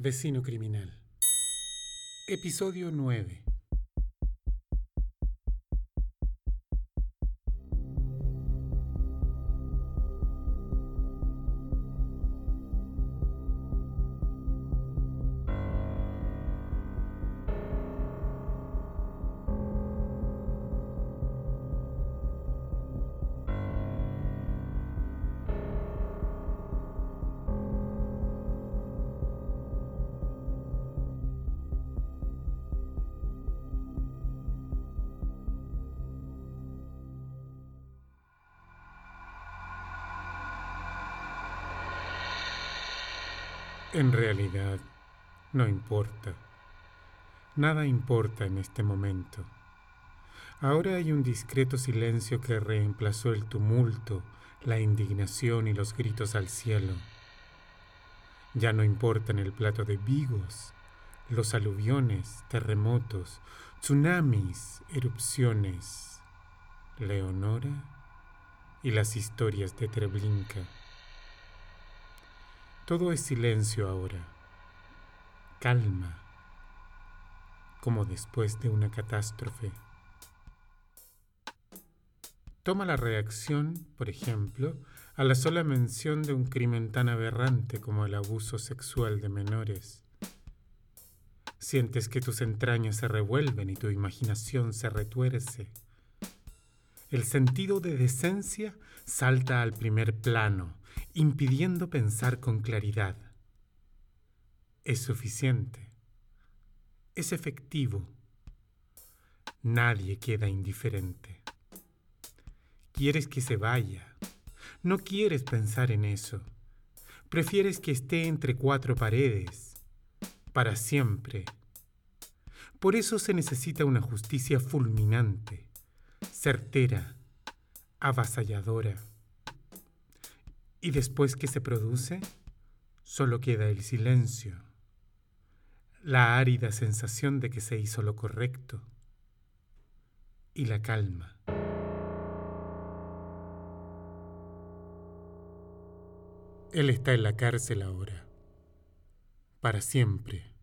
Vecino Criminal. Episodio 9. En realidad, no importa. Nada importa en este momento. Ahora hay un discreto silencio que reemplazó el tumulto, la indignación y los gritos al cielo. Ya no importan el plato de vigos, los aluviones, terremotos, tsunamis, erupciones, Leonora y las historias de Treblinka. Todo es silencio ahora, calma, como después de una catástrofe. Toma la reacción, por ejemplo, a la sola mención de un crimen tan aberrante como el abuso sexual de menores. Sientes que tus entrañas se revuelven y tu imaginación se retuerce. El sentido de decencia salta al primer plano impidiendo pensar con claridad. Es suficiente. Es efectivo. Nadie queda indiferente. Quieres que se vaya. No quieres pensar en eso. Prefieres que esté entre cuatro paredes, para siempre. Por eso se necesita una justicia fulminante, certera, avasalladora. Y después que se produce, solo queda el silencio, la árida sensación de que se hizo lo correcto y la calma. Él está en la cárcel ahora, para siempre.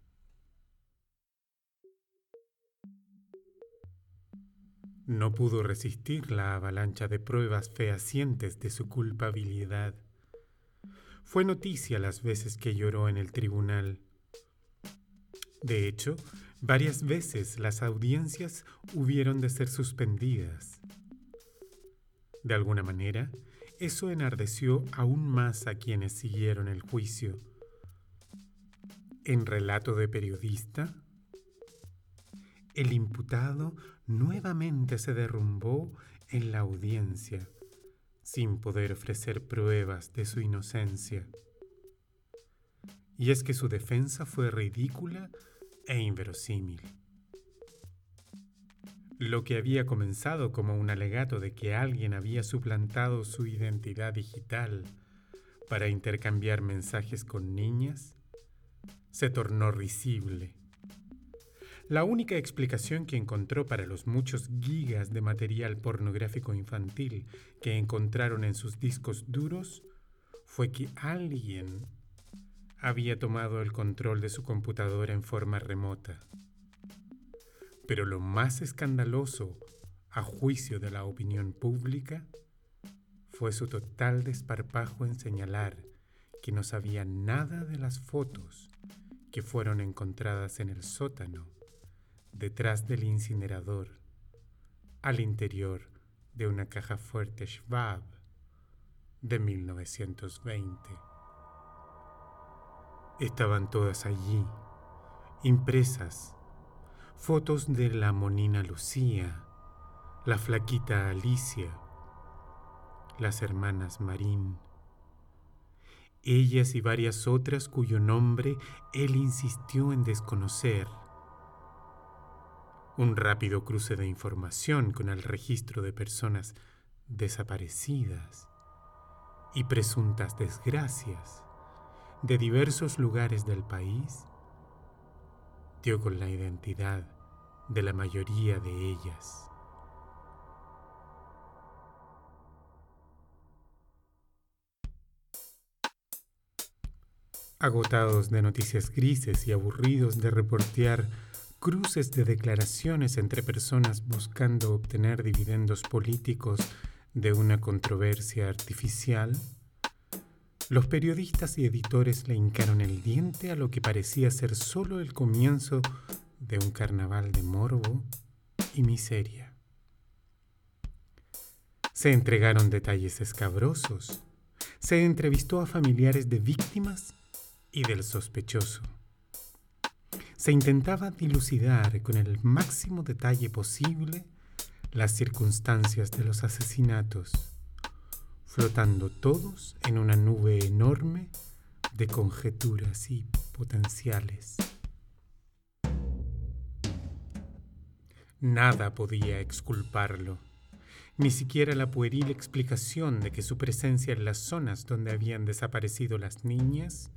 No pudo resistir la avalancha de pruebas fehacientes de su culpabilidad. Fue noticia las veces que lloró en el tribunal. De hecho, varias veces las audiencias hubieron de ser suspendidas. De alguna manera, eso enardeció aún más a quienes siguieron el juicio. En relato de periodista, el imputado nuevamente se derrumbó en la audiencia sin poder ofrecer pruebas de su inocencia. Y es que su defensa fue ridícula e inverosímil. Lo que había comenzado como un alegato de que alguien había suplantado su identidad digital para intercambiar mensajes con niñas, se tornó risible la única explicación que encontró para los muchos gigas de material pornográfico infantil que encontraron en sus discos duros fue que alguien había tomado el control de su computadora en forma remota. Pero lo más escandaloso, a juicio de la opinión pública, fue su total desparpajo en señalar que no sabía nada de las fotos que fueron encontradas en el sótano detrás del incinerador, al interior de una caja fuerte Schwab de 1920. Estaban todas allí, impresas, fotos de la monina Lucía, la flaquita Alicia, las hermanas Marín, ellas y varias otras cuyo nombre él insistió en desconocer un rápido cruce de información con el registro de personas desaparecidas y presuntas desgracias de diversos lugares del país dio con la identidad de la mayoría de ellas. Agotados de noticias grises y aburridos de reportear cruces de declaraciones entre personas buscando obtener dividendos políticos de una controversia artificial, los periodistas y editores le hincaron el diente a lo que parecía ser solo el comienzo de un carnaval de morbo y miseria. Se entregaron detalles escabrosos, se entrevistó a familiares de víctimas y del sospechoso se intentaba dilucidar con el máximo detalle posible las circunstancias de los asesinatos, flotando todos en una nube enorme de conjeturas y potenciales. Nada podía exculparlo, ni siquiera la pueril explicación de que su presencia en las zonas donde habían desaparecido las niñas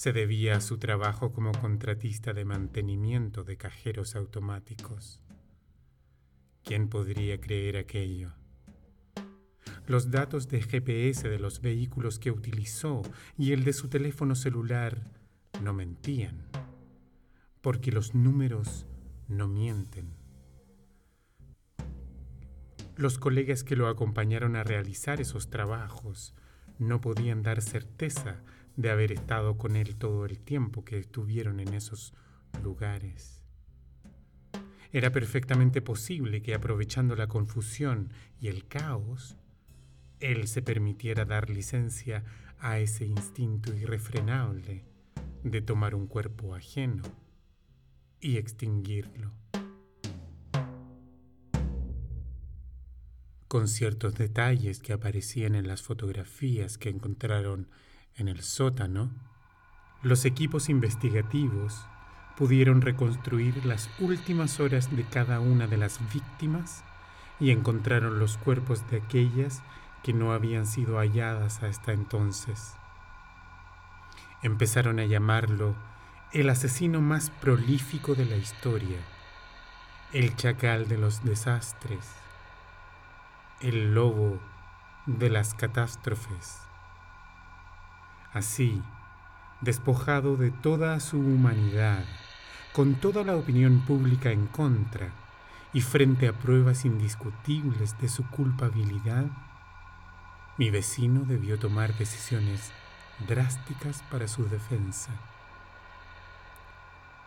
se debía a su trabajo como contratista de mantenimiento de cajeros automáticos. ¿Quién podría creer aquello? Los datos de GPS de los vehículos que utilizó y el de su teléfono celular no mentían, porque los números no mienten. Los colegas que lo acompañaron a realizar esos trabajos no podían dar certeza de haber estado con él todo el tiempo que estuvieron en esos lugares. Era perfectamente posible que aprovechando la confusión y el caos, él se permitiera dar licencia a ese instinto irrefrenable de tomar un cuerpo ajeno y extinguirlo. Con ciertos detalles que aparecían en las fotografías que encontraron en el sótano, los equipos investigativos pudieron reconstruir las últimas horas de cada una de las víctimas y encontraron los cuerpos de aquellas que no habían sido halladas hasta entonces. Empezaron a llamarlo el asesino más prolífico de la historia, el chacal de los desastres, el lobo de las catástrofes. Así, despojado de toda su humanidad, con toda la opinión pública en contra y frente a pruebas indiscutibles de su culpabilidad, mi vecino debió tomar decisiones drásticas para su defensa.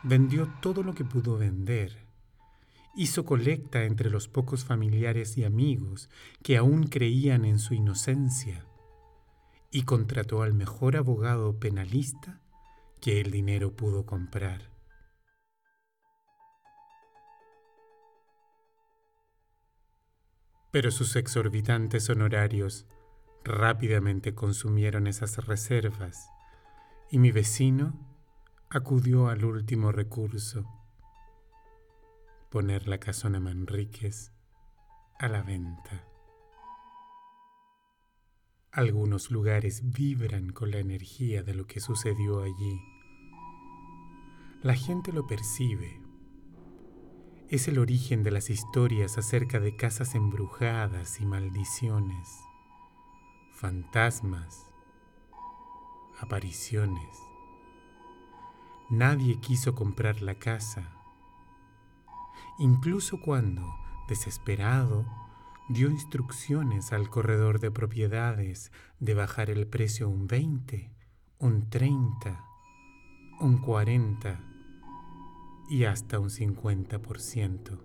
Vendió todo lo que pudo vender. Hizo colecta entre los pocos familiares y amigos que aún creían en su inocencia y contrató al mejor abogado penalista que el dinero pudo comprar. Pero sus exorbitantes honorarios rápidamente consumieron esas reservas y mi vecino acudió al último recurso, poner la casona Manríquez a la venta. Algunos lugares vibran con la energía de lo que sucedió allí. La gente lo percibe. Es el origen de las historias acerca de casas embrujadas y maldiciones, fantasmas, apariciones. Nadie quiso comprar la casa. Incluso cuando, desesperado, dio instrucciones al corredor de propiedades de bajar el precio un 20, un 30, un 40 y hasta un 50%.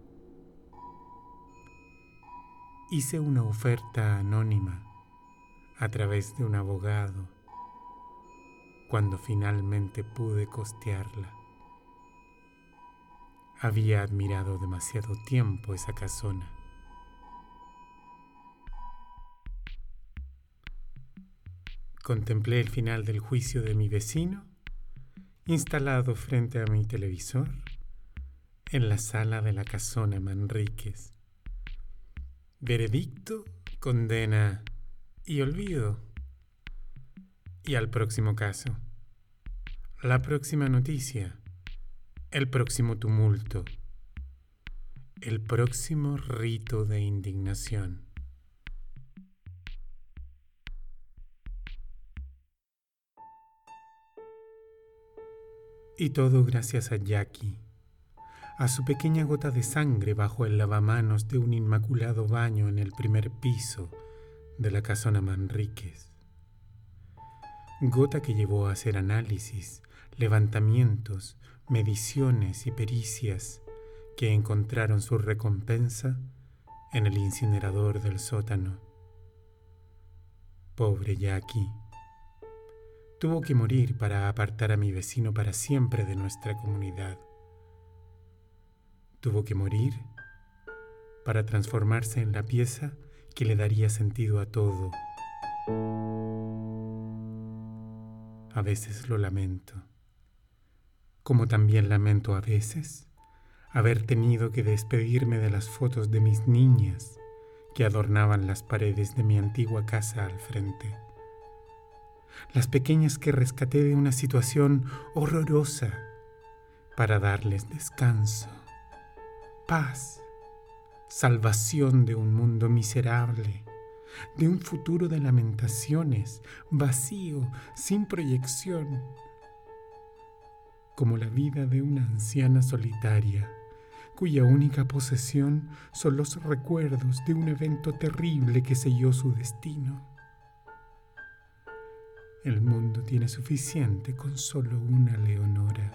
Hice una oferta anónima a través de un abogado cuando finalmente pude costearla. Había admirado demasiado tiempo esa casona Contemplé el final del juicio de mi vecino, instalado frente a mi televisor, en la sala de la casona Manríquez. Veredicto, condena y olvido. Y al próximo caso. La próxima noticia. El próximo tumulto. El próximo rito de indignación. Y todo gracias a Jackie, a su pequeña gota de sangre bajo el lavamanos de un inmaculado baño en el primer piso de la casona Manríquez. Gota que llevó a hacer análisis, levantamientos, mediciones y pericias que encontraron su recompensa en el incinerador del sótano. Pobre Jackie tuvo que morir para apartar a mi vecino para siempre de nuestra comunidad. Tuvo que morir para transformarse en la pieza que le daría sentido a todo. A veces lo lamento, como también lamento a veces haber tenido que despedirme de las fotos de mis niñas que adornaban las paredes de mi antigua casa al frente las pequeñas que rescaté de una situación horrorosa, para darles descanso, paz, salvación de un mundo miserable, de un futuro de lamentaciones, vacío, sin proyección, como la vida de una anciana solitaria cuya única posesión son los recuerdos de un evento terrible que selló su destino. El mundo tiene suficiente con solo una Leonora.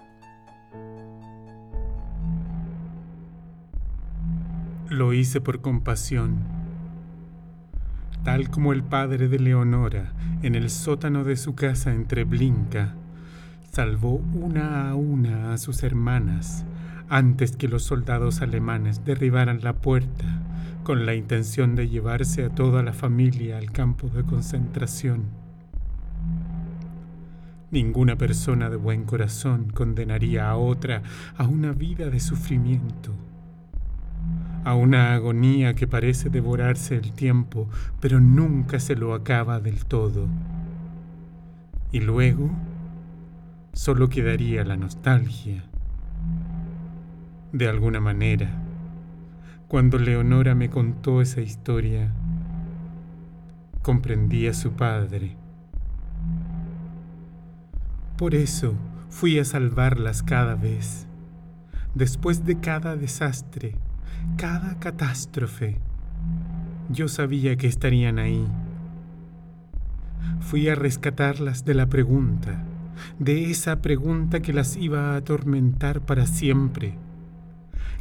Lo hice por compasión, tal como el padre de Leonora, en el sótano de su casa en Treblinka, salvó una a una a sus hermanas antes que los soldados alemanes derribaran la puerta con la intención de llevarse a toda la familia al campo de concentración. Ninguna persona de buen corazón condenaría a otra a una vida de sufrimiento, a una agonía que parece devorarse el tiempo, pero nunca se lo acaba del todo. Y luego solo quedaría la nostalgia. De alguna manera, cuando Leonora me contó esa historia, comprendí a su padre por eso fui a salvarlas cada vez. Después de cada desastre, cada catástrofe, yo sabía que estarían ahí. Fui a rescatarlas de la pregunta, de esa pregunta que las iba a atormentar para siempre.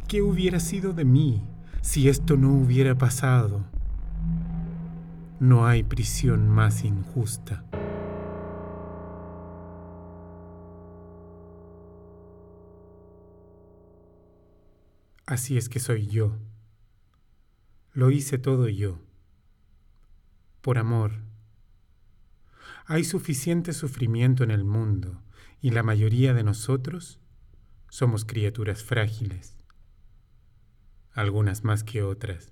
¿Qué hubiera sido de mí si esto no hubiera pasado? No hay prisión más injusta. Así es que soy yo. Lo hice todo yo. Por amor. Hay suficiente sufrimiento en el mundo y la mayoría de nosotros somos criaturas frágiles, algunas más que otras.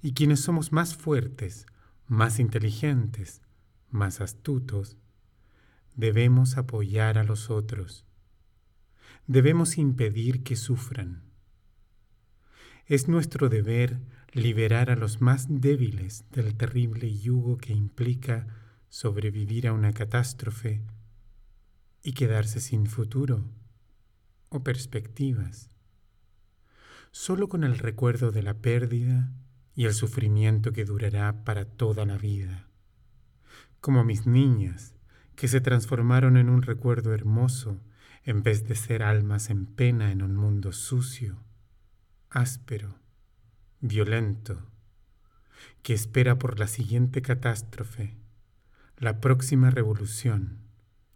Y quienes somos más fuertes, más inteligentes, más astutos, debemos apoyar a los otros. Debemos impedir que sufran. Es nuestro deber liberar a los más débiles del terrible yugo que implica sobrevivir a una catástrofe y quedarse sin futuro o perspectivas. Solo con el recuerdo de la pérdida y el sufrimiento que durará para toda la vida. Como mis niñas, que se transformaron en un recuerdo hermoso en vez de ser almas en pena en un mundo sucio áspero, violento, que espera por la siguiente catástrofe, la próxima revolución,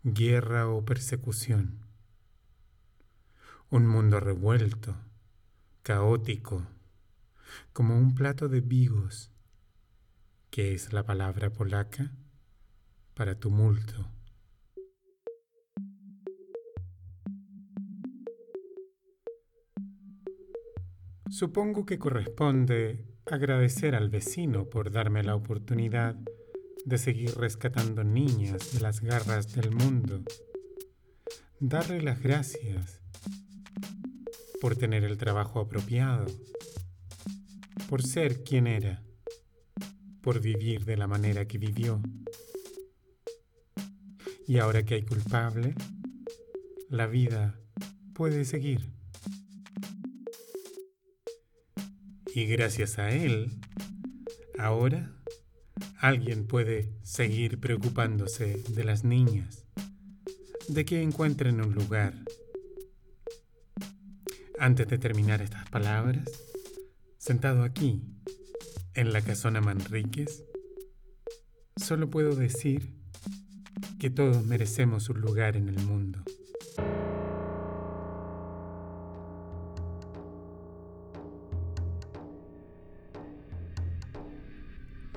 guerra o persecución. Un mundo revuelto, caótico, como un plato de vigos, que es la palabra polaca para tumulto. Supongo que corresponde agradecer al vecino por darme la oportunidad de seguir rescatando niñas de las garras del mundo. Darle las gracias por tener el trabajo apropiado, por ser quien era, por vivir de la manera que vivió. Y ahora que hay culpable, la vida puede seguir. Y gracias a él, ahora alguien puede seguir preocupándose de las niñas, de que encuentren un lugar. Antes de terminar estas palabras, sentado aquí, en la casona Manríquez, solo puedo decir que todos merecemos un lugar en el mundo.